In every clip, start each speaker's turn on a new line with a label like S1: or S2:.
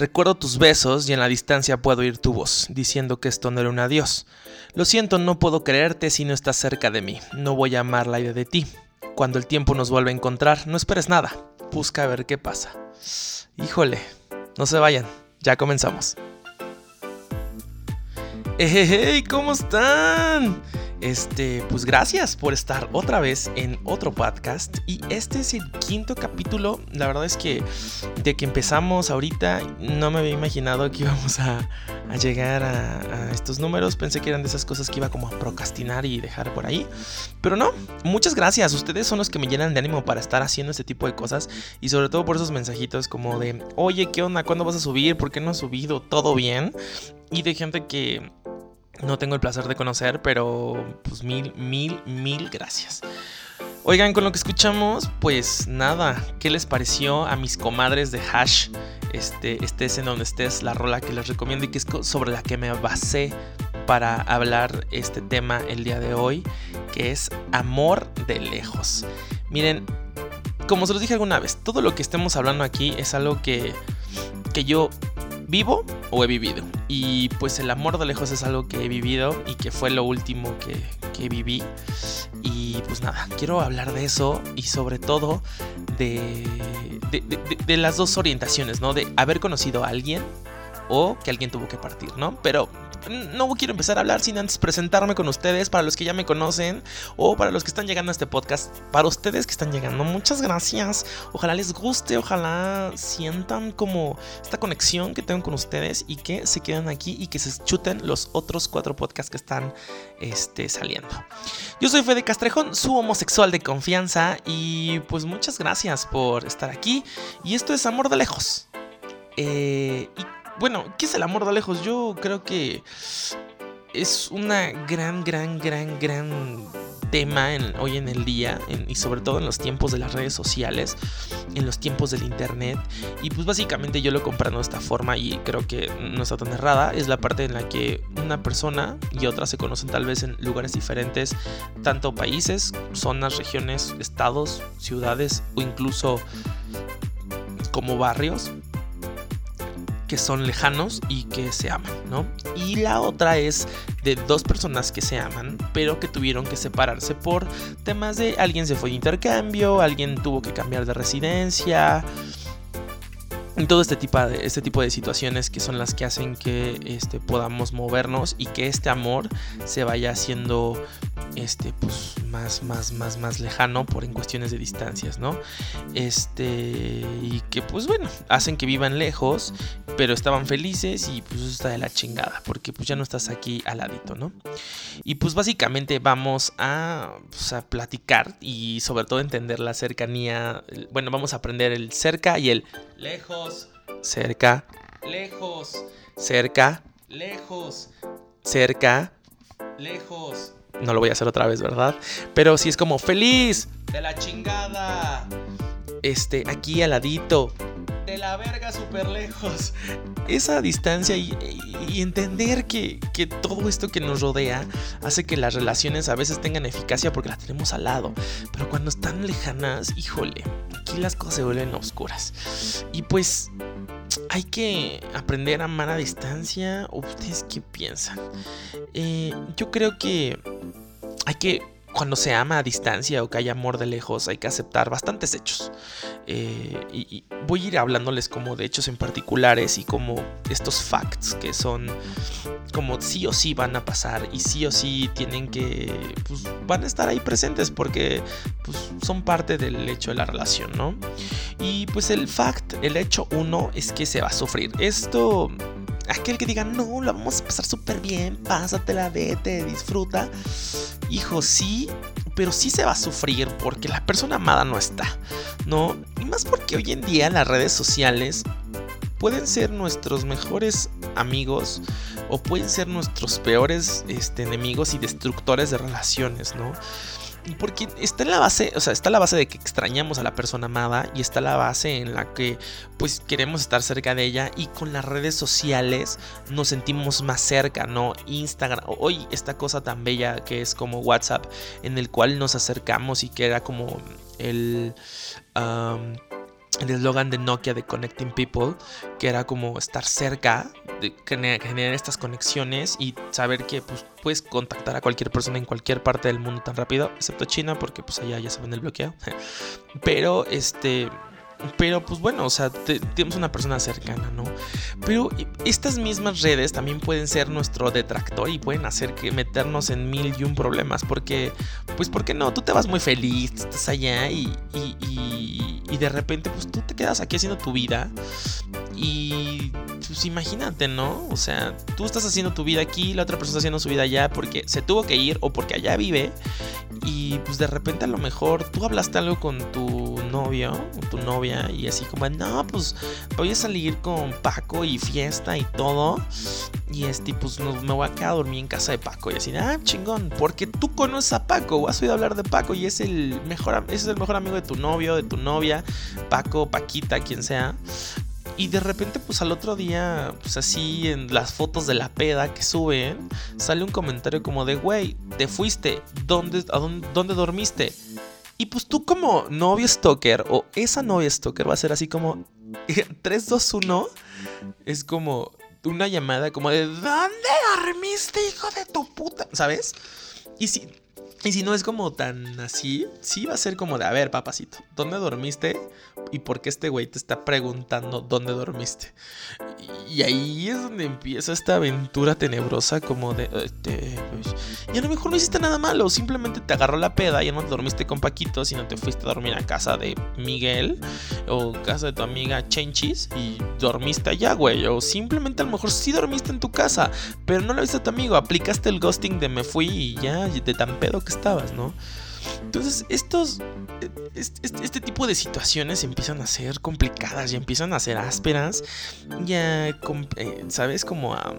S1: Recuerdo tus besos y en la distancia puedo oír tu voz, diciendo que esto no era un adiós. Lo siento, no puedo creerte si no estás cerca de mí. No voy a amar la idea de ti. Cuando el tiempo nos vuelva a encontrar, no esperes nada. Busca a ver qué pasa. Híjole, no se vayan, ya comenzamos. ¡Hey, ¿Cómo están? Este, pues gracias por estar otra vez en otro podcast. Y este es el quinto capítulo. La verdad es que de que empezamos ahorita no me había imaginado que íbamos a, llegar a, estos números. Pensé que eran de esas cosas que iba como a procrastinar y dejar por ahí. Pero no, muchas gracias. Ustedes son los que me llenan de ánimo para estar haciendo este tipo de cosas. Y sobre todo por esos mensajitos como de, oye, ¿qué onda? ¿Cuándo vas a subir? ¿Por qué no has subido? ¿Todo bien? Y de gente que no tengo el placer de conocer, pero pues mil, mil, mil gracias. Oigan, con lo que escuchamos, pues nada, ¿qué les pareció a mis comadres de Hash? Este, estés en donde estés, la rola que les recomiendo y que es sobre la que me basé para hablar este tema el día de hoy, que es amor de lejos. Miren, como se los dije alguna vez, todo lo que estemos hablando aquí es algo que, que yo vivo o he vivido. Y pues el amor de lejos es algo que he vivido y que fue lo último que, viví. Y pues nada, quiero hablar de eso y sobre todo de, de, las dos orientaciones, ¿no? De haber conocido a alguien o que alguien tuvo que partir, ¿no? Pero no quiero empezar a hablar sin antes presentarme con ustedes, para los que ya me conocen o para los que están llegando a este podcast, para ustedes que están llegando, muchas gracias. Ojalá les guste, ojalá sientan como esta conexión que tengo con ustedes y que se queden aquí y que se chuten los otros cuatro podcasts que están este, saliendo. Yo soy Fede Castrejón, su homosexual de confianza y pues muchas gracias por estar aquí y esto es Amor de Lejos. Eh, bueno, ¿qué es el amor de lejos? Yo creo que es una gran, gran, gran, gran tema hoy en el día y sobre todo en los tiempos de las redes sociales, en los tiempos del internet. Y pues básicamente yo lo comprando de esta forma y creo que no está tan errada, es la parte en la que una persona y otra se conocen tal vez en lugares diferentes, tanto países, zonas, regiones, estados, ciudades o incluso como barrios que son lejanos y que se aman, ¿no? Y la otra es de dos personas que se aman, pero que tuvieron que separarse por temas de alguien se fue de intercambio, alguien tuvo que cambiar de residencia, todo este tipo, de, este tipo de situaciones que son las que hacen que este, podamos movernos y que este amor se vaya haciendo este, pues, más, más, más, más lejano por en cuestiones de distancias, ¿no? Este, y que pues bueno, hacen que vivan lejos, pero estaban felices y pues está de la chingada, porque pues ya no estás aquí al ladito, ¿no? Y pues básicamente vamos a, pues, a platicar y sobre todo entender la cercanía, bueno, vamos a aprender el cerca y el lejos, cerca, lejos, cerca, lejos, cerca, lejos no lo voy a hacer otra vez, ¿verdad? Pero si es como feliz, de la chingada. Este, aquí al ladito, de la verga súper lejos. Esa distancia y, entender que, que, todo esto que nos rodea hace que las relaciones a veces tengan eficacia porque las tenemos al lado. Pero cuando están lejanas, híjole, aquí las cosas se vuelven oscuras. Y pues hay que aprender a amar a distancia. ¿Ustedes qué piensan? Eh, yo creo que hay que cuando se ama a distancia o que hay amor de lejos, hay que aceptar bastantes hechos. Eh, y, voy a ir hablándoles como de hechos en particulares y como estos facts que son como sí o sí van a pasar y sí o sí tienen que, pues van a estar ahí presentes porque pues, son parte del hecho de la relación, ¿no? Y pues el fact, el hecho uno es que se va a sufrir. Esto aquel que diga, no, lo vamos a pasar súper bien, pásatela, vete, disfruta. Hijo, sí, pero sí se va a sufrir porque la persona amada no está, ¿no? Y más porque hoy en día las redes sociales pueden ser nuestros mejores amigos o pueden ser nuestros peores este, enemigos y destructores de relaciones, ¿no? Porque está en la base, o sea, está la base de que extrañamos a la persona amada y está la base en la que pues queremos estar cerca de ella y con las redes sociales nos sentimos más cerca, ¿no? Instagram, hoy esta cosa tan bella que es como WhatsApp en el cual nos acercamos y que era como el el eslogan de Nokia de Connecting People, que era como estar cerca, de generar estas conexiones y saber que pues, puedes contactar a cualquier persona en cualquier parte del mundo tan rápido, excepto China, porque pues allá ya saben el bloqueo. Pero este pero pues bueno, o sea, tenemos una persona cercana, ¿no? Pero estas mismas redes también pueden ser nuestro detractor y pueden hacer que meternos en mil y un problemas. Porque, pues, ¿por qué no? Tú te vas muy feliz, estás allá y, y, y de repente, pues tú te quedas aquí haciendo tu vida. Y pues imagínate, ¿no? O sea, tú estás haciendo tu vida aquí, la otra persona está haciendo su vida allá porque se tuvo que ir o porque allá vive. Y pues de repente a lo mejor tú hablaste algo con tu novio o tu novia y así como, no, pues voy a salir con Paco y fiesta y todo. Y este, pues me voy a quedar a dormir en casa de Paco. Y así, ah, chingón, porque tú conoces a Paco, has oído hablar de Paco y es el mejor, es el mejor amigo de tu novio, de tu novia, Paco, Paquita, quien sea. Y de repente, pues al otro día, pues así en las fotos de la peda que suben, sale un comentario como de, güey, te fuiste, ¿dónde, a dónde, dormiste? Y pues tú como novio stalker o esa novia stalker va a ser así como 3, 2, 1. Es como una llamada como de ¿Dónde dormiste, hijo de tu puta? ¿Sabes? Y si, y si no es como tan así, sí va a ser como de, a ver, papacito, ¿dónde dormiste? ¿Y por qué este güey te está preguntando dónde dormiste? Y ahí es donde empieza esta aventura tenebrosa como de... Este, y a lo mejor no hiciste nada malo, simplemente te agarró la peda, ya no dormiste con Paquito, sino te fuiste a dormir a casa de Miguel o casa de tu amiga Chenchis y dormiste allá, güey. O simplemente a lo mejor sí dormiste en tu casa, pero no lo viste a tu amigo, aplicaste el ghosting de me fui y ya, de tan pedo que estabas, ¿no? Entonces, estos, este, tipo de situaciones empiezan a ser complicadas y empiezan a ser ásperas. Ya, eh, ¿sabes? Como a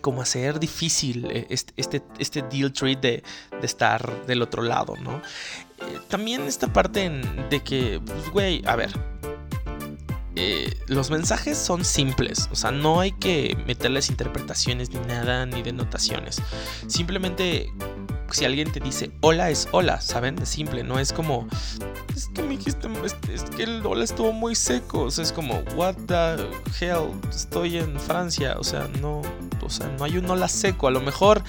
S1: como hacer difícil eh, este, este, este deal treat de, de, estar del otro lado, ¿no? Eh, también esta parte de que, pues, güey, a ver, los mensajes son simples, o sea, no hay que meterles interpretaciones ni nada, ni denotaciones. Simplemente si alguien te dice hola es hola, ¿saben? Es simple, no es como es que me dijiste, es, que el hola estuvo muy seco, o sea, es como what the hell, estoy en Francia, o sea, no, o sea, no hay un hola seco, a lo mejor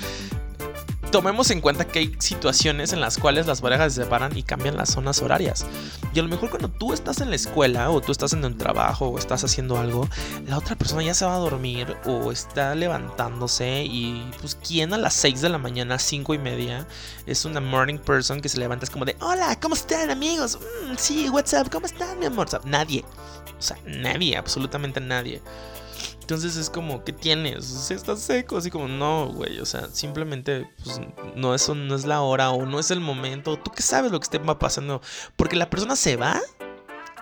S1: tomemos en cuenta que hay situaciones en las cuales las parejas se separan y cambian las zonas horarias. Y a lo mejor cuando tú estás en la escuela o tú estás en un trabajo o estás haciendo algo, la otra persona ya se va a dormir o está levantándose y pues quién a las 6 de la mañana, 5 y media, es una morning person que se levanta es como de, hola, ¿cómo están amigos? Mm, sí, what's up, ¿cómo están mi amor? nadie. O sea, nadie, absolutamente nadie. Entonces es como, ¿qué tienes? O estás seco, así como, no, güey, o sea, simplemente, pues, no, eso no es la hora o no es el momento. ¿Tú qué sabes lo que esté pasando? Porque la persona se va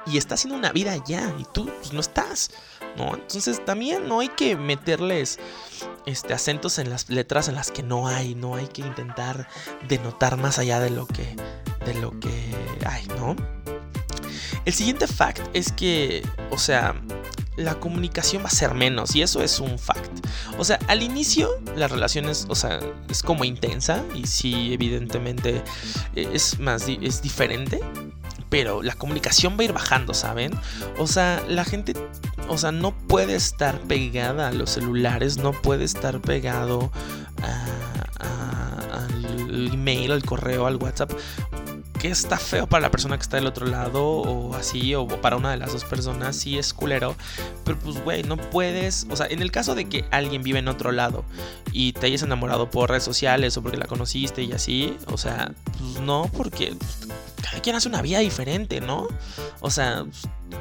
S1: y está haciendo una vida ya y tú, pues, no estás, ¿no? Entonces también no hay que meterles este, acentos en las letras en las que no hay, no hay que intentar denotar más allá de lo que, de lo que hay, ¿no? El siguiente fact es que, o sea, la comunicación va a ser menos y eso es un fact. O sea, al inicio la relación es, o sea, es como intensa y sí, evidentemente eh, es más, es diferente, pero la comunicación va a ir bajando, ¿saben? O sea, la gente, o sea, no puede estar pegada a los celulares, no puede estar pegado al email, al correo, al WhatsApp que está feo para la persona que está del otro lado o así, o para una de las dos personas, sí es culero. Pero pues, güey, no puedes, o sea, en el caso de que alguien vive en otro lado y te hayas enamorado por redes sociales o porque la conociste y así, o sea, pues no, porque cada quien hace una vida diferente, ¿no? O sea,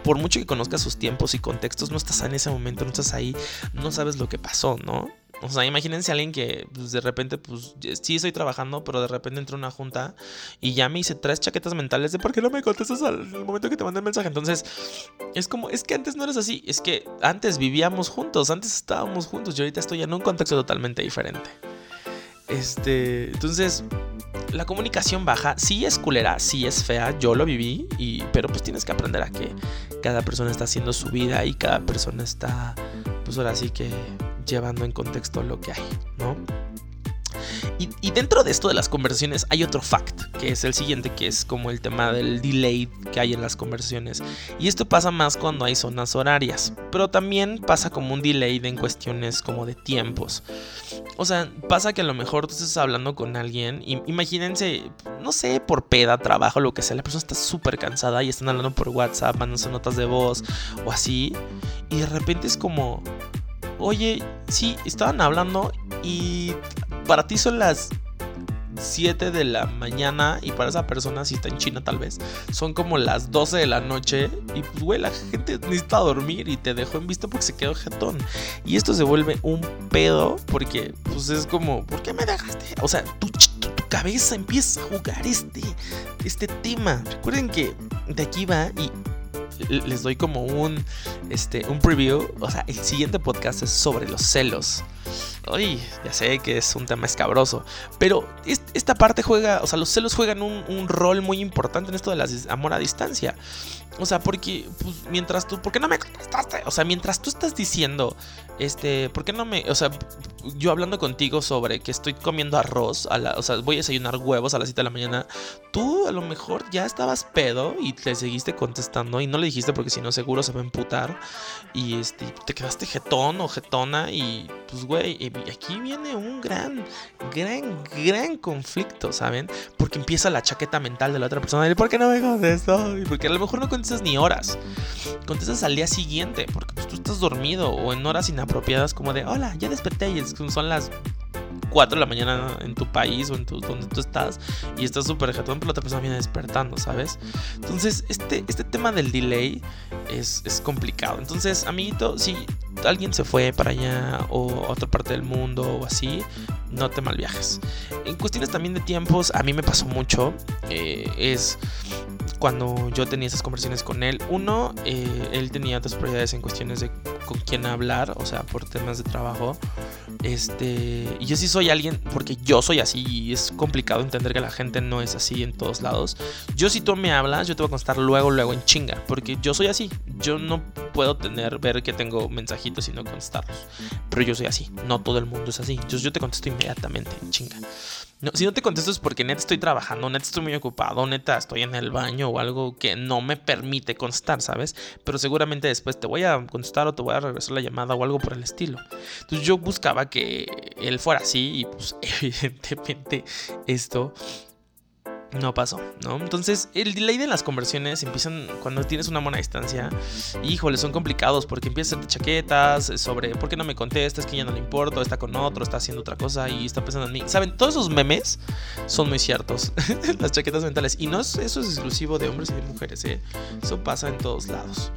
S1: por mucho que conozcas sus tiempos y contextos, no estás en ese momento, no estás ahí, no sabes lo que pasó, ¿no? O sea, imagínense a alguien que pues, de repente, pues sí estoy trabajando, pero de repente entró una junta y ya me hice tres chaquetas mentales de por qué no me contestas al momento que te mandé el mensaje. Entonces, es como, es que antes no eres así, es que antes vivíamos juntos, antes estábamos juntos, yo ahorita estoy en un contexto totalmente diferente. Este, entonces, la comunicación baja, sí es culera, sí es fea, yo lo viví, y, pero pues tienes que aprender a que cada persona está haciendo su vida y cada persona está, pues ahora sí que llevando en contexto lo que hay, ¿no? Y, dentro de esto de las conversaciones hay otro fact, que es el siguiente, que es como el tema del delay que hay en las conversaciones. Y esto pasa más cuando hay zonas horarias, pero también pasa como un delay en cuestiones como de tiempos. O sea, pasa que a lo mejor tú estás hablando con alguien, y imagínense, no sé, por peda, trabajo, lo que sea, la persona está súper cansada y están hablando por WhatsApp, mandándose notas de voz o así, y de repente es como, oye, sí, estaban hablando y para ti son las 7 de la mañana y para esa persona, si está en China tal vez, son como las 12 de la noche y pues güey, la gente necesita dormir y te dejó en vista porque se quedó jetón. Y esto se vuelve un pedo porque pues es como, ¿por qué me dejaste? O sea, tu, tu, tu cabeza empieza a jugar este, este tema. Recuerden que de aquí va y les doy como un, este, un preview. O sea, el siguiente podcast es sobre los celos. Ay, ya sé que es un tema escabroso. Pero esta parte juega, o sea, los celos juegan un, rol muy importante en esto de la amor a distancia. O sea, porque, pues, mientras tú, ¿por qué no me contestaste? O sea, mientras tú estás diciendo, este, ¿por qué no me, o sea, yo hablando contigo sobre que estoy comiendo arroz, a la, o sea, voy a desayunar huevos a las 7 de la mañana, tú a lo mejor ya estabas pedo y te seguiste contestando y no le dijiste porque si no seguro se va a emputar y este, te quedaste jetón o jetona y, pues, güey, y aquí viene un gran, gran, gran conflicto, ¿saben? Porque empieza la chaqueta mental de la otra persona, ¿por qué no me contestó? Y porque a lo mejor no contestó ni horas. Contestas al día siguiente, porque estás dormido o en horas inapropiadas como de, hola, ya desperté y son las 4 de la mañana en tu país o en tu, donde tú estás y estás súper jetón, pero la otra persona viene despertando, ¿sabes? Entonces, este, este tema del delay es, es complicado. Entonces, amiguito, si alguien se fue para allá o a otra parte del mundo o así, no te mal viajes. En cuestiones también de tiempos, a mí me pasó mucho. Eh, es cuando yo tenía esas conversaciones con él. Uno, eh, él tenía otras prioridades en cuestiones de con quién hablar, o sea, por temas de trabajo. Este, y yo sí soy alguien, porque yo soy así y es complicado entender que la gente no es así en todos lados. Yo si tú me hablas, yo te voy a contestar luego, luego en chinga, porque yo soy así. Yo no puedo tener, ver que tengo mensajitos y no contestarlos. Pero yo soy así, no todo el mundo es así. Entonces yo te contesto inmediatamente, en chinga. No, si no te contesto es porque neta estoy trabajando, neta estoy muy ocupado, neta estoy en el baño o algo que no me permite contestar, ¿sabes? Pero seguramente después te voy a contestar o te voy a regresar la llamada o algo por el estilo. Entonces yo buscaba que él fuera así y pues evidentemente esto no pasó, ¿no? Entonces, el delay de las conversiones empiezan cuando tienes una buena distancia. Híjole, son complicados porque empiezas a hacerte chaquetas sobre por qué no me contestas, que ya no le importo, está con otro, está haciendo otra cosa y está pensando en mí. ¿Saben? Todos esos memes son muy ciertos. las chaquetas mentales. Y no es, eso es exclusivo de hombres y de mujeres, ¿eh? Eso pasa en todos lados.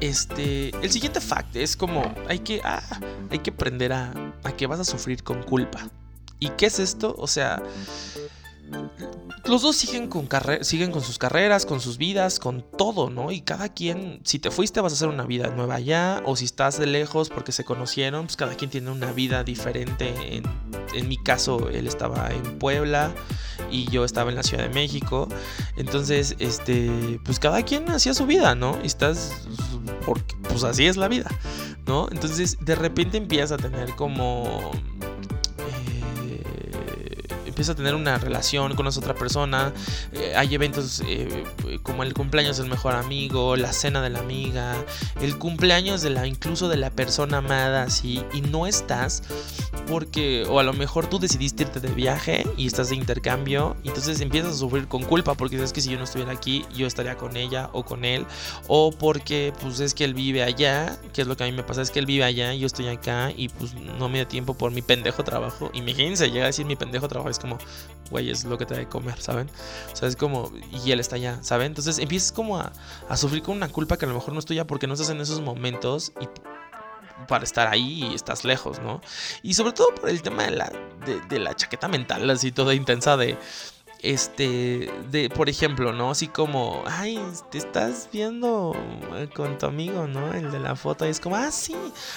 S1: Este, el siguiente fact es como hay que, ah, hay que aprender a, a que vas a sufrir con culpa. ¿Y qué es esto? O sea, los dos siguen con, sus carreras, con sus vidas, con todo, ¿no? Y cada quien, si te fuiste vas a hacer una vida nueva allá, o si estás de lejos porque se conocieron, pues cada quien tiene una vida diferente. En, en mi caso, él estaba en Puebla y yo estaba en la Ciudad de México. Entonces, este, pues cada quien hacía su vida, ¿no? Y estás, porque, pues así es la vida, ¿no? Entonces, de repente empiezas a tener como empieza a tener una relación con esa otra persona. Eh, hay eventos eh, como el cumpleaños del mejor amigo, la cena de la amiga, el cumpleaños de la incluso de la persona amada, así, y no estás porque o a lo mejor tú decidiste irte de viaje y estás de intercambio y entonces empiezas a sufrir con culpa porque sabes que si yo no estuviera aquí yo estaría con ella o con él o porque pues es que él vive allá, que es lo que a mí me pasa es que él vive allá yo estoy acá y pues no me da tiempo por mi pendejo trabajo. Imagínense, llega a decir mi pendejo trabajo es como, güey, es lo que te da de comer, ¿saben? O sea, es como, y él está allá, ¿saben? Entonces empiezas como a, a sufrir con una culpa que a lo mejor no es tuya porque no estás en esos momentos y para estar ahí y estás lejos, ¿no? Y sobre todo por el tema de la, de, la chaqueta mental, así toda intensa de... este, de, por ejemplo, ¿no? Así como, ay, te estás viendo eh, con tu amigo, ¿no? El de la foto, y es como, ah, sí.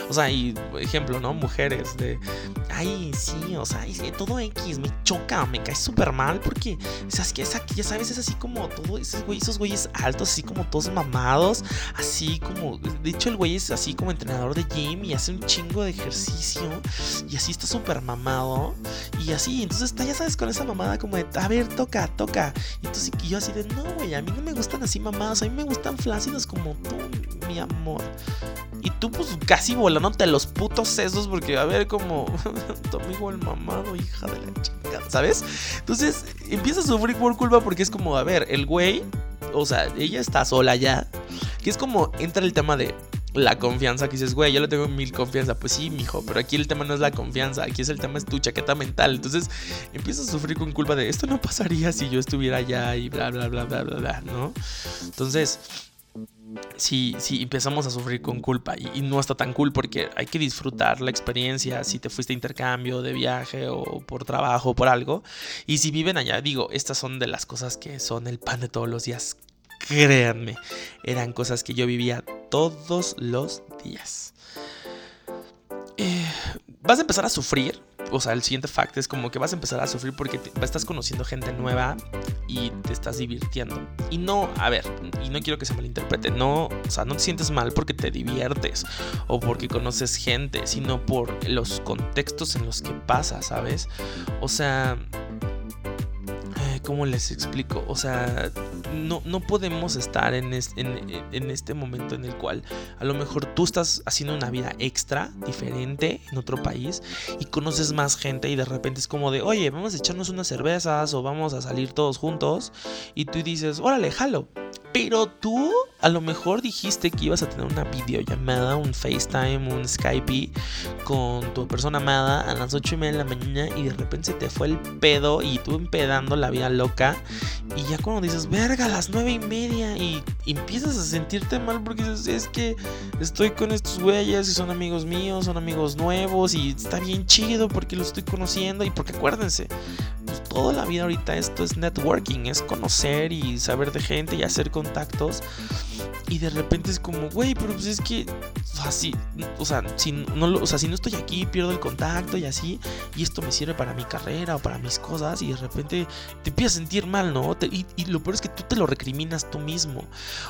S1: O sea, y, ejemplo, ¿no? Mujeres de, ay, sí, o sea, todo X me choca, me cae súper mal porque, o sea, es que ya sabes, es así como todo, esos güeyes, esos güeyes altos, así como todos mamados, así como, de hecho, el güey es así como entrenador de gym y hace un chingo de ejercicio y así está súper mamado y así, entonces está, ya sabes, con esa mamada como de, a ver, toca, toca. Y entonces yo así de, no, güey, a mí no me gustan así mamados, a mí me gustan flácidos como tú, mi amor. Y tú pues casi volándote los putos sesos porque a ver como tu amigo el mamado, hija de la chica, ¿sabes? Entonces empieza a sufrir por culpa porque es como, a ver, el güey, o sea, ella está sola ya. Que es como entra el tema de, la confianza que dices, güey, yo le tengo mil confianza. Pues sí, mijo, pero aquí el tema no es la confianza, aquí es el tema es tu chaqueta mental. Entonces empiezas a sufrir con culpa de esto no pasaría si yo estuviera allá y bla, bla, bla, bla, bla, bla, ¿no? Entonces, sí, sí, empezamos a sufrir con culpa y, y, no está tan cool porque hay que disfrutar la experiencia si te fuiste a intercambio de viaje o por trabajo o por algo. Y si viven allá, digo, estas son de las cosas que son el pan de todos los días créanme, eran cosas que yo vivía todos los días. Eh, vas a empezar a sufrir. O sea, el siguiente fact es como que vas a empezar a sufrir porque estás conociendo gente nueva y te estás divirtiendo. Y no, a ver, y no quiero que se malinterprete, no, o sea, no te sientes mal porque te diviertes o porque conoces gente, sino por los contextos en los que pasa, ¿sabes? O sea, ¿cómo les explico? O sea, no, no podemos estar en, en, este momento en el cual a lo mejor tú estás haciendo una vida extra, diferente, en otro país y conoces más gente y de repente es como de, oye, vamos a echarnos unas cervezas o vamos a salir todos juntos y tú dices, órale, jalo. Pero tú a lo mejor dijiste que ibas a tener una videollamada, un FaceTime, un Skype con tu persona amada a las 8 y media de la mañana y de repente se te fue el pedo y tú empedando la vida loca. Y ya cuando dices, verga, a las 9 y media y, empiezas a sentirte mal porque dices, es que estoy con estos güeyes y son amigos míos, son amigos nuevos y está bien chido porque los estoy conociendo y porque acuérdense, pues toda la vida ahorita esto es networking, es conocer y saber de gente y hacer contactos. Y de repente es como, güey, pero pues es que, así, o sea, si no, o sea, si no estoy aquí, pierdo el contacto y así, y esto me sirve para mi carrera o para mis cosas, y de repente te empiezas a sentir mal, ¿no? y, lo peor es que tú te lo recriminas tú mismo,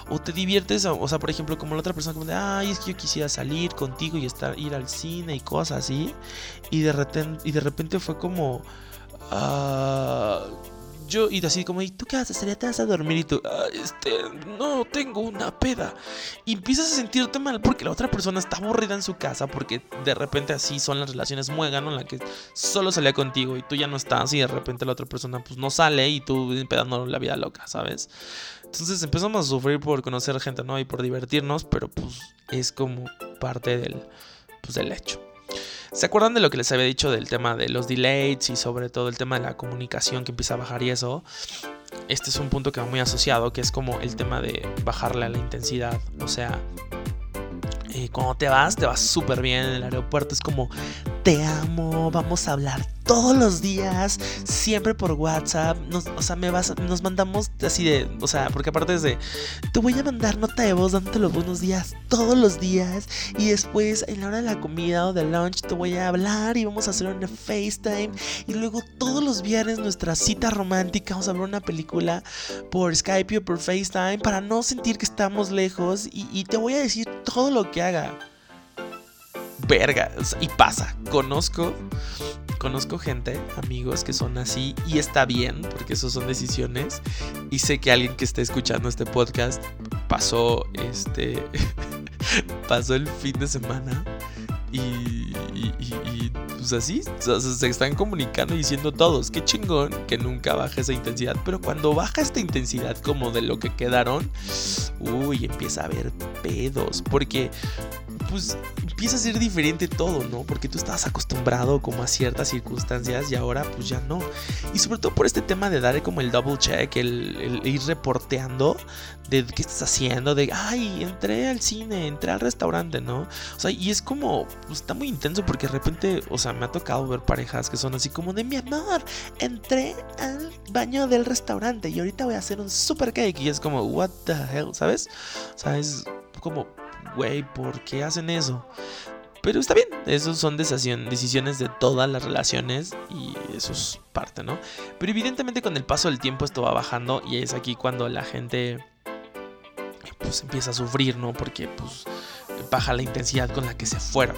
S1: o te diviertes, o sea, por ejemplo, como la otra persona, como de, ay, es que yo quisiera salir contigo y estar, ir al cine y cosas así, y de repente, y de repente fue como, ah yo, y así como, ¿y tú qué haces? ¿Te vas a dormir? Y tú, este, no, tengo una peda. Y empiezas a sentirte mal porque la otra persona está aburrida en su casa porque de repente así son las relaciones muegan, En la que solo salía contigo y tú ya no estás y de repente la otra persona pues no sale y tú empedando la vida loca, ¿sabes? Entonces empezamos a sufrir por conocer gente ¿no? y por divertirnos, pero pues es como parte del, pues, del hecho. ¿Se acuerdan de lo que les había dicho del tema de los delays y sobre todo el tema de la comunicación que empieza a bajar y eso? Este es un punto que va muy asociado, que es como el tema de bajarle a la intensidad. O sea, eh, cuando te vas, te vas súper bien en el aeropuerto. Es como, te amo, vamos a hablar todos los días, siempre por WhatsApp. Nos, o sea, me vas, nos mandamos así de, o sea, porque aparte es de, te voy a mandar nota de voz dándote los buenos días todos los días. Y después, en la hora de la comida o del lunch, te voy a hablar y vamos a hacer una FaceTime. Y luego todos los viernes, nuestra cita romántica, vamos a ver una película por Skype o por FaceTime para no sentir que estamos lejos. Y, y te voy a decir todo lo que haga verga. Y pasa. Conozco conozco gente, amigos que son así y está bien porque eso son decisiones y sé que alguien que esté escuchando este podcast pasó este pasó el fin de semana y, y, pues así se están comunicando y diciendo todos qué chingón que nunca baja esa intensidad pero cuando baja esta intensidad como de lo que quedaron uy empieza a haber pedos porque pues empieza a ser diferente todo, ¿no? Porque tú estabas acostumbrado como a ciertas circunstancias y ahora pues ya no. Y sobre todo por este tema de dar como el double check, el, ir reporteando de qué estás haciendo, de, ay, entré al cine, entré al restaurante, ¿no? O sea, y es como, pues, está muy intenso porque de repente, o sea, me ha tocado ver parejas que son así como de, mi amor, entré al baño del restaurante y ahorita voy a hacer un super cake. Y es como, what the hell, ¿sabes? O sea, es como, güey, ¿por qué hacen eso? Pero está bien, esos son decisiones de todas las relaciones y eso es parte, ¿no? Pero evidentemente con el paso del tiempo esto va bajando y es aquí cuando la gente pues empieza a sufrir, ¿no? Porque pues baja la intensidad con la que se fueron.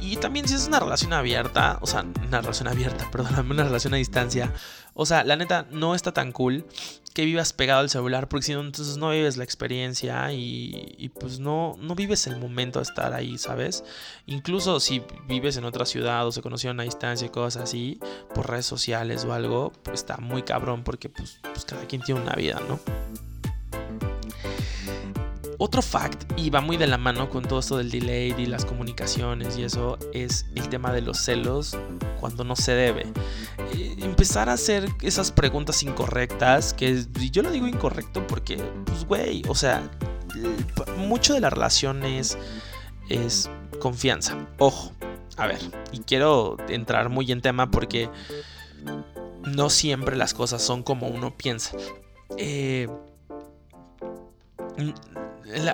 S1: Y, también si es una relación abierta, o sea, una relación abierta, perdóname, una relación a distancia, o sea, la neta no está tan cool que vivas pegado al celular, porque si no, entonces no vives la experiencia y, pues no, no vives el momento de estar ahí, ¿sabes? Incluso si vives en otra ciudad o se conocieron a distancia y cosas así, por redes sociales o algo, pues está muy cabrón porque pues, pues cada quien tiene una vida, ¿no? Otro fact, y va muy de la mano con todo esto del delay y las comunicaciones y eso, es el tema de los celos cuando no se debe. Eh, empezar a hacer esas preguntas incorrectas, que yo lo digo incorrecto porque, pues, güey, o sea, mucho de la relación es, es confianza. Ojo, a ver, y quiero entrar muy en tema porque no siempre las cosas son como uno piensa. Eh,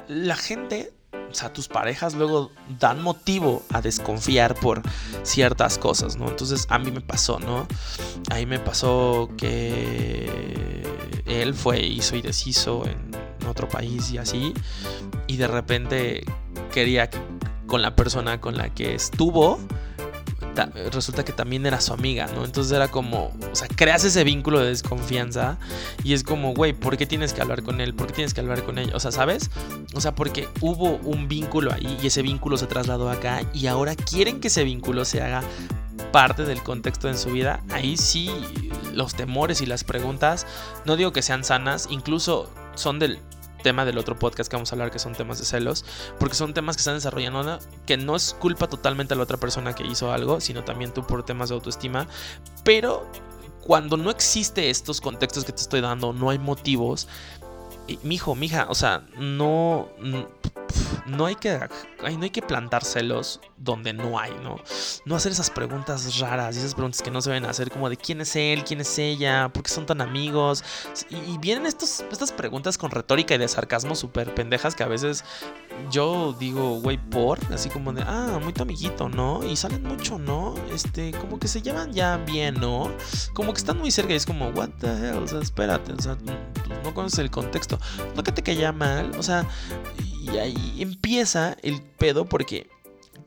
S1: la, gente, o sea, tus parejas luego dan motivo a desconfiar por ciertas cosas, ¿no? Entonces a mí me pasó, ¿no? A mí me pasó que él fue, hizo y deshizo en otro país y así, y de repente quería con la persona con la que estuvo, resulta que también era su amiga, ¿no? Entonces era como, o sea, creas ese vínculo de desconfianza y es como, güey, ¿por qué tienes que hablar con él? ¿Por qué tienes que hablar con ella? O sea, ¿sabes? O sea, porque hubo un vínculo ahí y ese vínculo se trasladó acá y ahora quieren que ese vínculo se haga parte del contexto en su vida, ahí sí los temores y las preguntas, no digo que sean sanas, incluso son del tema del otro podcast que vamos a hablar, que son temas de celos, porque son temas que están desarrollando, que no es culpa totalmente a la otra persona que hizo algo, sino también tú por temas de autoestima, pero cuando no existe estos contextos que te estoy dando, no hay motivos, mijo, mija, o sea, no, no hay que, no hay que plantar celos donde no hay, ¿no? No hacer esas preguntas raras y esas preguntas que no se deben hacer, como de quién es él, quién es ella, por qué son tan amigos. Y, vienen estos, estas preguntas con retórica y de sarcasmo súper pendejas que a veces yo digo, güey, por, así como de, ah, muy tu amiguito, ¿no? Y salen mucho, ¿no? Este, como que se llevan ya bien, ¿no? Como que están muy cerca y es como, what the hell, o sea, espérate, o sea, no conoces el contexto. No que te caiga mal, o sea, ahí empieza el pedo porque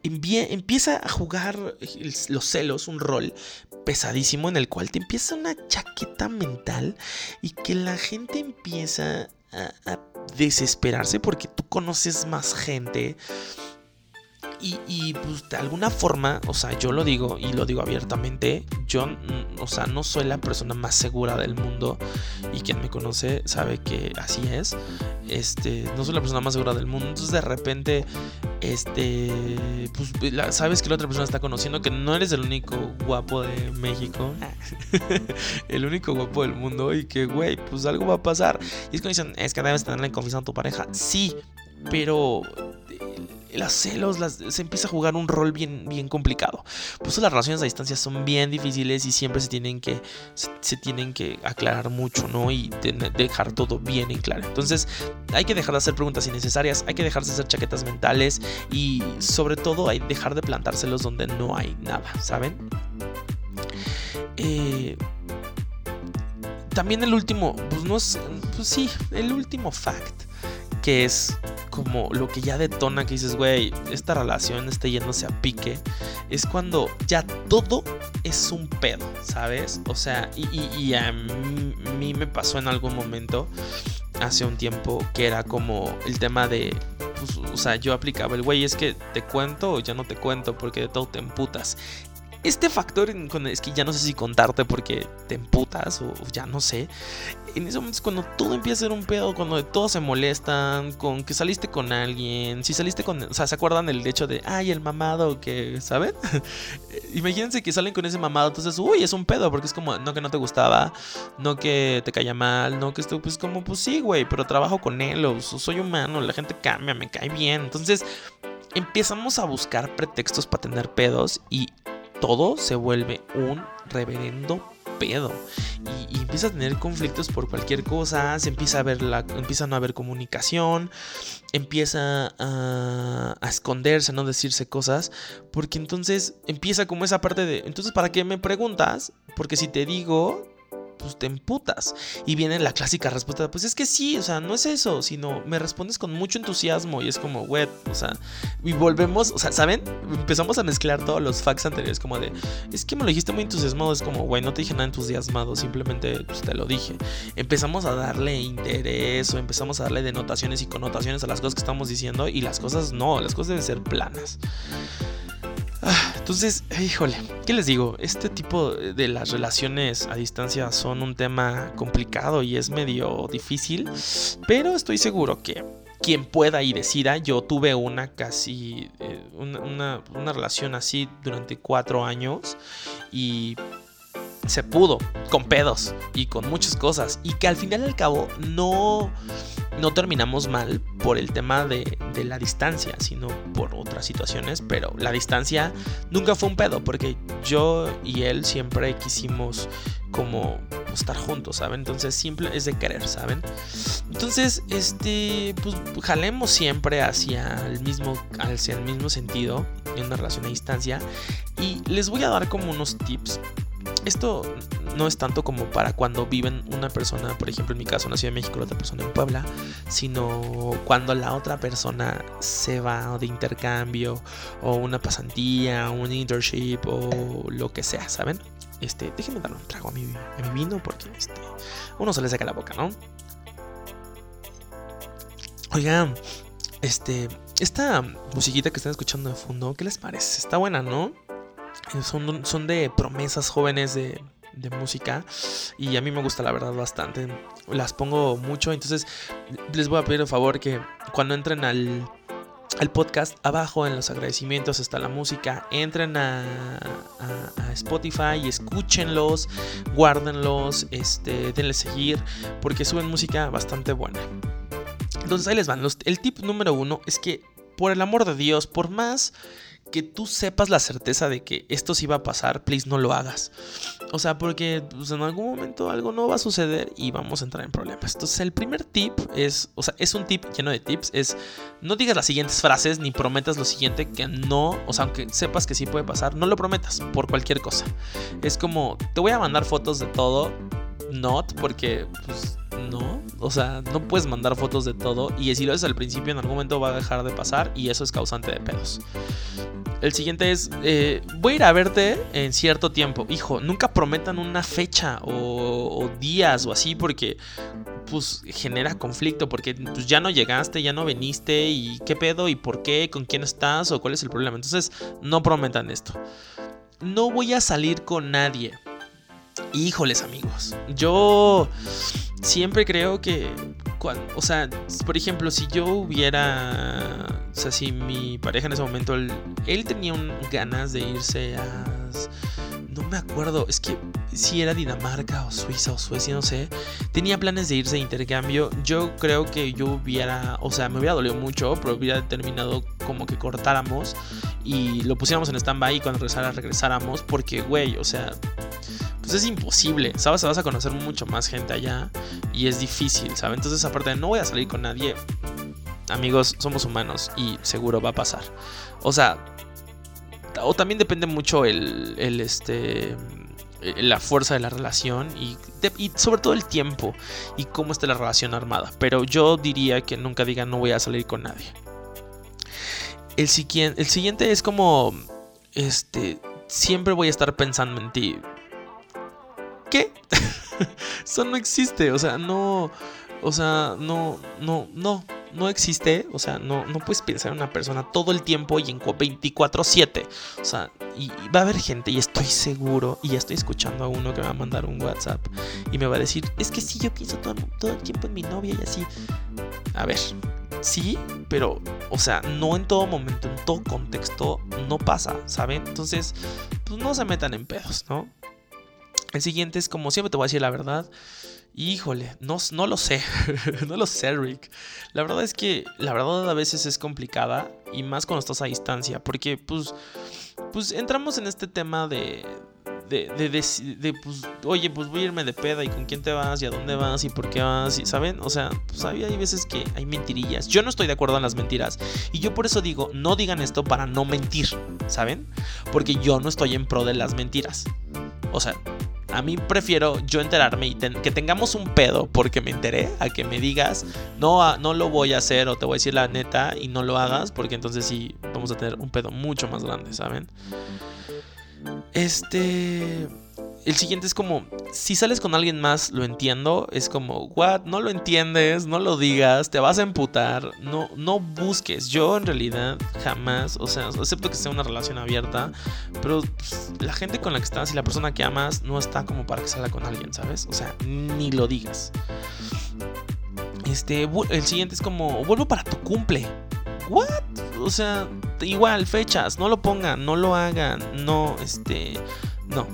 S1: empieza a jugar los celos un rol pesadísimo en el cual te empieza una chaqueta mental y que la gente empieza a desesperarse porque tú conoces más gente y, pues de alguna forma, o sea, yo lo digo y lo digo abiertamente, yo, mm, o sea, no soy la persona más segura del mundo y quien me conoce sabe que así es. Este, no soy la persona más segura del mundo, entonces de repente, este, pues sabes que la otra persona está conociendo que no eres el único guapo de México, el único guapo del mundo y que, güey, pues algo va a pasar. Y es que dicen, es que debes tenerle confianza a tu pareja. Sí, pero las celos se empieza a jugar un rol bien, bien complicado. Por eso las relaciones a distancia son bien difíciles y siempre se tienen que, se, tienen que aclarar mucho, ¿no? Y dejar todo bien en claro. Entonces, hay que dejar de hacer preguntas innecesarias, hay que dejar de hacer chaquetas mentales y sobre todo hay dejar de plantárselos donde no hay nada, ¿saben? Eh, también el último, pues no es, pues sí, el último fact que es como lo que ya detona que dices, güey, esta relación está yéndose a pique, es cuando ya todo es un pedo, ¿sabes? O sea, y, a mí, me pasó en algún momento, hace un tiempo, que era como el tema de, pues, o sea, yo aplicaba el, güey, es que te cuento o ya no te cuento porque de todo te emputas. este factor es que ya no sé si contarte porque te emputas o ya no sé. En ese momento es cuando todo empieza a ser un pedo, cuando todos se molestan, con que saliste con alguien, si saliste con, o sea, ¿se acuerdan del hecho de, ay, el mamado que, ¿saben? Imagínense que salen con ese mamado, entonces, uy, es un pedo, porque es como, no que no te gustaba, no que te caía mal, no que esto, pues como, pues sí, güey, pero trabajo con él, o soy humano, la gente cambia, me cae bien, entonces empezamos a buscar pretextos para tener pedos y todo se vuelve un reverendo pedo. Y, empieza a tener conflictos por cualquier cosa, se empieza a ver la, empieza a no haber comunicación, empieza a, a esconderse, a no decirse cosas, porque entonces empieza como esa parte de, entonces, ¿para qué me preguntas? Porque si te digo, pues te emputas. Y viene la clásica respuesta, pues es que sí, o sea, no es eso, sino me respondes con mucho entusiasmo y es como, wet, o sea, y volvemos, o sea, ¿saben? Empezamos a mezclar todos los facts anteriores como de, es que me lo dijiste muy entusiasmado, es como, güey, no te dije nada entusiasmado, simplemente pues, te lo dije. Empezamos a darle interés o empezamos a darle denotaciones y connotaciones a las cosas que estamos diciendo y las cosas no, las cosas deben ser planas. Ah, entonces, híjole, ¿qué les digo? Este tipo de las relaciones a distancia son un tema complicado y es medio difícil, pero estoy seguro que quien pueda y decida, yo tuve una casi, eh, una, una relación así durante cuatro años y se pudo, con pedos y con muchas cosas. Y que al final y al cabo no, no terminamos mal por el tema de, la distancia, sino por otras situaciones. Pero la distancia nunca fue un pedo, porque yo y él siempre quisimos como estar juntos, ¿saben? Entonces simple es de querer, ¿saben? Entonces, este, pues jalemos siempre hacia el mismo, hacia el mismo sentido en una relación a distancia. Y les voy a dar como unos tips esto no es tanto como para cuando viven una persona, por ejemplo en mi caso en la Ciudad de México, la otra persona en Puebla, sino cuando la otra persona se va de intercambio o una pasantía, un internship o lo que sea, ¿saben? Este, déjenme darle un trago a mi, vino porque este, uno se le saca la boca, ¿no? Oigan, este, esta musiquita que están escuchando de fondo, ¿qué les parece? Está buena, ¿no? Son, son de promesas jóvenes de, música y a mí me gusta la verdad bastante. Las pongo mucho, entonces les voy a pedir por favor que cuando entren al, al podcast, abajo en los agradecimientos está la música, entren a, a, Spotify escúchenlos, guárdenlos, este, denle seguir, porque suben música bastante buena. Entonces ahí les van. el tip número uno es que, por el amor de Dios, por más que tú sepas la certeza de que esto sí va a pasar, please no lo hagas. O sea, porque pues, en algún momento algo no va a suceder y vamos a entrar en problemas. Entonces, el primer tip es, o sea, es un tip lleno de tips, es no digas las siguientes frases ni prometas lo siguiente que no, o sea, aunque sepas que sí puede pasar, no lo prometas por cualquier cosa. Es como, te voy a mandar fotos de todo, not, porque pues no, o sea, no puedes mandar fotos de todo y si lo haces al principio en algún momento va a dejar de pasar y eso es causante de pedos. El siguiente es, eh, voy a ir a verte en cierto tiempo. Hijo, nunca prometan una fecha o, días o así porque pues genera conflicto porque pues, ya no llegaste, ya no viniste y qué pedo y por qué, con quién estás o cuál es el problema. Entonces, no prometan esto. No voy a salir con nadie. Híjoles amigos, yo siempre creo que, o sea, por ejemplo, si yo hubiera, o sea, si mi pareja en ese momento, él, tenía ganas de irse a, no me acuerdo, es que si era Dinamarca o Suiza o Suecia, no sé, tenía planes de irse de intercambio, yo creo que yo hubiera, o sea, me hubiera dolido mucho, pero hubiera determinado como que cortáramos y lo pusiéramos en stand-by y cuando regresara regresáramos, porque, güey, o sea pues es imposible, ¿sabes? Vas a conocer mucho más gente allá y es difícil, ¿sabes? Entonces, aparte de no voy a salir con nadie, amigos, somos humanos y seguro va a pasar. O sea, o también depende mucho el, el este la fuerza de la relación y, sobre todo el tiempo y cómo está la relación armada. Pero yo diría que nunca digan no voy a salir con nadie. El, el siguiente es como, este, siempre voy a estar pensando en ti. Eso no existe, o sea, no, o sea, no, no, no, no existe, o sea, no, no puedes pensar en una persona todo el tiempo y en 24/7. O sea, y, va a haber gente, y estoy seguro, y ya estoy escuchando a uno que me va a mandar un WhatsApp y me va a decir, es que sí, yo pienso todo, todo el tiempo en mi novia y así. A ver, sí, pero, o sea, no en todo momento, en todo contexto, no pasa, ¿saben? Entonces, pues no se metan en pedos, ¿no? El siguiente es como siempre te voy a decir la verdad. Híjole, no, no lo sé, no lo sé, Rick. La verdad es que la verdad a veces es complicada y más cuando estás a distancia, porque pues, pues entramos en este tema de, de, de, pues, oye, pues voy a irme de peda y con quién te vas y a dónde vas y por qué vas, y, ¿saben? O sea, pues hay, hay veces que hay mentirillas. Yo no estoy de acuerdo en las mentiras y yo por eso digo, no digan esto para no mentir, ¿saben? Porque yo no estoy en pro de las mentiras. O sea, a mí prefiero yo enterarme y que tengamos un pedo porque me enteré a que me digas, no, no lo voy a hacer o te voy a decir la neta y no lo hagas porque entonces sí vamos a tener un pedo mucho más grande, ¿saben? Este. El siguiente es como, si sales con alguien más, lo entiendo. Es como, what, no lo entiendes, no lo digas, te vas a emputar, no, no busques. Yo en realidad jamás, o sea, excepto que sea una relación abierta, pero pues, la gente con la que estás y la persona que amas no está como para que salga con alguien, ¿sabes? O sea, ni lo digas. Este, el siguiente es como, vuelvo para tu cumple. ¿What? O sea, igual, fechas, no lo pongan, no lo hagan, no, este, no.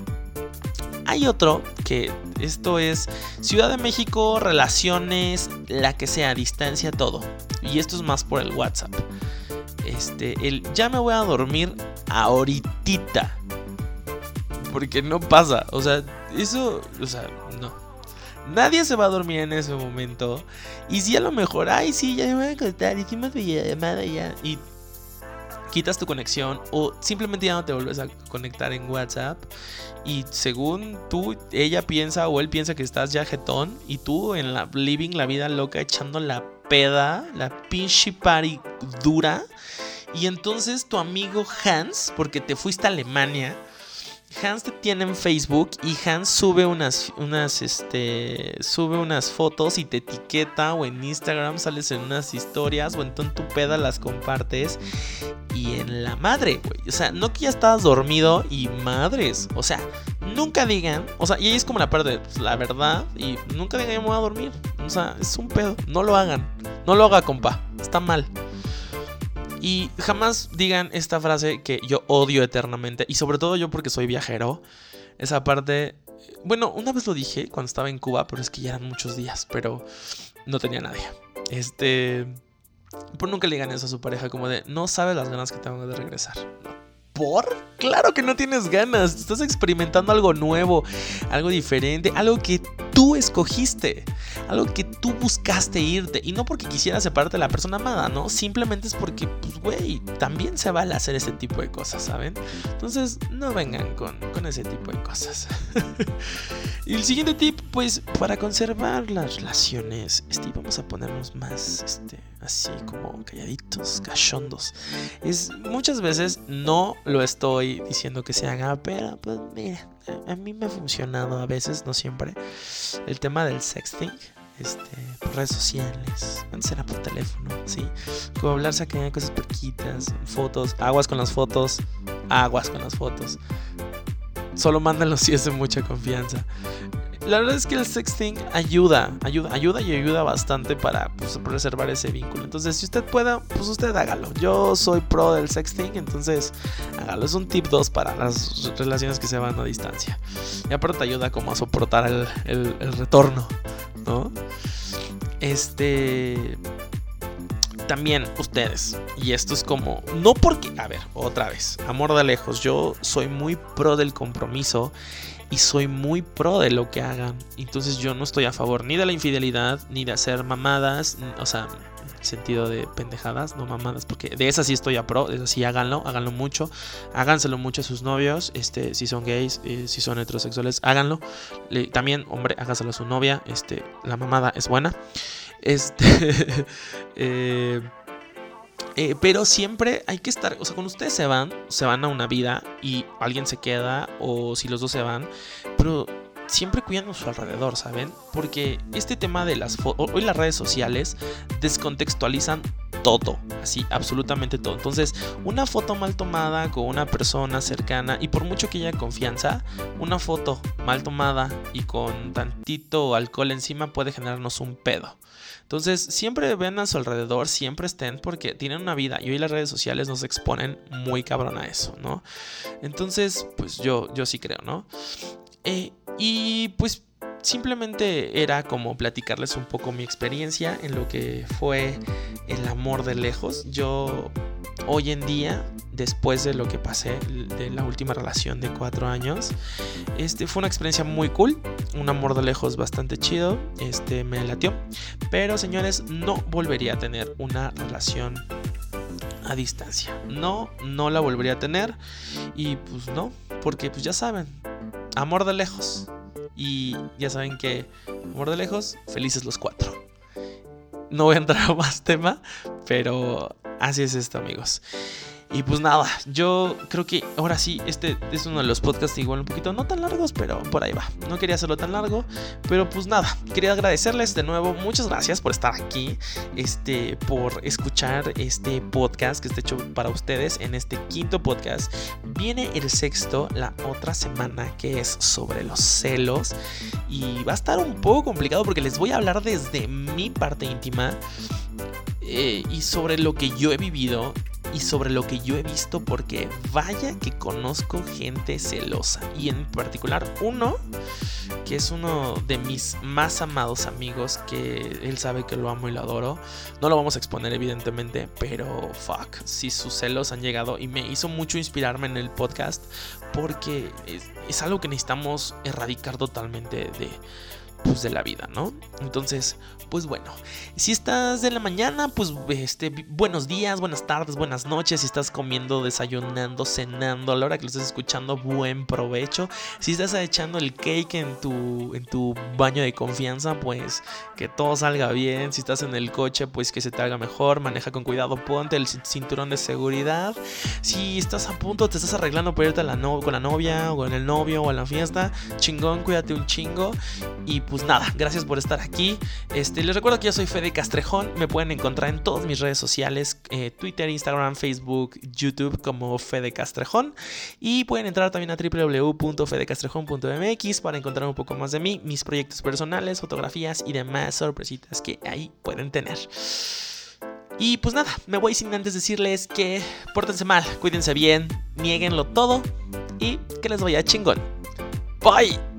S1: Hay otro que esto es Ciudad de México, relaciones, la que sea, distancia, todo. Y esto es más por el WhatsApp. Este, el ya me voy a dormir ahorita. Porque no pasa, o sea, eso, o sea, no. Nadie se va a dormir en ese momento. Y si a lo mejor, ay, sí, ya me voy a contar, hicimos llamada ya. Y quitas tu conexión o simplemente ya no te vuelves a conectar en WhatsApp y según tú, ella piensa o él piensa que estás ya jetón y tú en la living la vida loca echando la peda, la pinche party dura. Y entonces tu amigo Hans, porque te fuiste a Alemania, Hans te tiene en Facebook y Hans sube unas, unas, este, sube unas fotos y te etiqueta o en Instagram sales en unas historias o en tu peda las compartes y en la madre, güey. O sea, no que ya estabas dormido y madres. O sea, nunca digan, o sea, y ahí es como la parte, pues, la verdad y nunca digan yo me voy a dormir. O sea, es un pedo, no lo hagan. No lo haga, compa. Está mal. Y jamás digan esta frase que yo odio eternamente. Y sobre todo yo porque soy viajero. Esa parte... Bueno, una vez lo dije cuando estaba en Cuba, pero es que ya eran muchos días, pero no tenía nadie. Este... Pero nunca le digan eso a su pareja como de, no sabe las ganas que tengo de regresar. ¿Por? Claro que no tienes ganas. Estás experimentando algo nuevo, algo diferente, algo que tú escogiste, algo que tú buscaste irte. Y no porque quisieras separarte de la persona amada, ¿no? Simplemente es porque, pues, güey, también se vale hacer ese tipo de cosas, ¿saben? Entonces, no vengan con, ese tipo de cosas. y el siguiente tip, pues, para conservar las relaciones, este, vamos a ponernos más, este, así como calladitos, cachondos. Es muchas veces no lo estoy diciendo que se haga, pero pues mira, a, mí me ha funcionado a veces, no siempre, el tema del sexting. Este, por redes sociales, antes era por teléfono, sí, como hablarse que hay cosas perquitas, fotos, aguas con las fotos, aguas con las fotos. Solo mándenlo si es de mucha confianza la verdad es que el sexting ayuda, ayuda, ayuda y ayuda bastante para pues, preservar ese vínculo. Entonces, si usted pueda, pues usted hágalo. Yo soy pro del sexting, entonces hágalo. Es un tip 2 para las relaciones que se van a distancia. Y aparte ayuda como a soportar el, el retorno, ¿no? Este también ustedes. Y esto es como, no porque, a ver, otra vez, amor de lejos, yo soy muy pro del compromiso y soy muy pro de lo que hagan. Entonces yo no estoy a favor ni de la infidelidad, ni de hacer mamadas, o sea, en sentido de pendejadas, no mamadas, porque de esas sí estoy a pro, de esas sí háganlo, háganlo mucho, háganselo mucho a sus novios, este, si son gays, eh, si son heterosexuales, háganlo. también, hombre, hágaselo a su novia, este, la mamada es buena. Este, eh, eh, pero siempre hay que estar, o sea, cuando ustedes se van, se van a una vida y alguien se queda, o si los dos se van, pero siempre cuiden su alrededor, ¿saben? Porque este tema de las fotos, hoy las redes sociales descontextualizan todo, así, absolutamente todo. Entonces, una foto mal tomada con una persona cercana y por mucho que haya confianza, una foto mal tomada y con tantito alcohol encima puede generarnos un pedo. Entonces, siempre ven a su alrededor, siempre estén porque tienen una vida y hoy las redes sociales nos exponen muy cabrón a eso, ¿no? Entonces, pues yo, yo sí creo, ¿no? Eh, y pues simplemente era como platicarles un poco mi experiencia en lo que fue el amor de lejos. Yo hoy en día, después de lo que pasé de la última relación de cuatro años, este fue una experiencia muy cool, un amor de lejos bastante chido, este me latió, pero señores no volvería a tener una relación a distancia. No, no la volvería a tener y pues no, porque pues ya saben, amor de lejos. Y ya saben que, amor de lejos, felices los cuatro. No voy a entrar a más tema, pero así es esto, amigos. Y pues nada, yo creo que ahora sí, este es uno de los podcasts igual un poquito no tan largos, pero por ahí va. No quería hacerlo tan largo, pero pues nada, quería agradecerles de nuevo. Muchas gracias por estar aquí, este, por escuchar este podcast que está hecho para ustedes en este quinto podcast. Viene el sexto la otra semana que es sobre los celos y va a estar un poco complicado porque les voy a hablar desde mi parte íntima. Eh, y sobre lo que yo he vivido y sobre lo que yo he visto porque vaya que conozco gente celosa y en particular uno que es uno de mis más amados amigos que él sabe que lo amo y lo adoro. No lo vamos a exponer evidentemente, pero fuck, si sus celos han llegado y me hizo mucho inspirarme en el podcast porque es, es algo que necesitamos erradicar totalmente de pues, de la vida, ¿no? Entonces, pues bueno, si estás de la mañana, pues este, buenos días, buenas tardes, buenas noches, si estás comiendo, desayunando, cenando, a la hora que lo estés escuchando, buen provecho. Si estás echando el cake en tu, en tu baño de confianza, pues que todo salga bien. Si estás en el coche, pues que se te haga mejor, maneja con cuidado, ponte el cinturón de seguridad. Si estás a punto, te estás arreglando para irte a la no con la novia o con el novio o a la fiesta, chingón, cuídate un chingo y pues nada, gracias por estar aquí. Este, les recuerdo que yo soy Fede Castrejón. Me pueden encontrar en todas mis redes sociales: eh, Twitter, Instagram, Facebook, YouTube como Fede Castrejón. Y pueden entrar también a www.fedecastrejón.mx para encontrar un poco más de mí, mis proyectos personales, fotografías y demás sorpresitas que ahí pueden tener. Y pues nada, me voy sin antes decirles que pórtense mal, cuídense bien, nieguenlo todo y que les vaya chingón. Bye.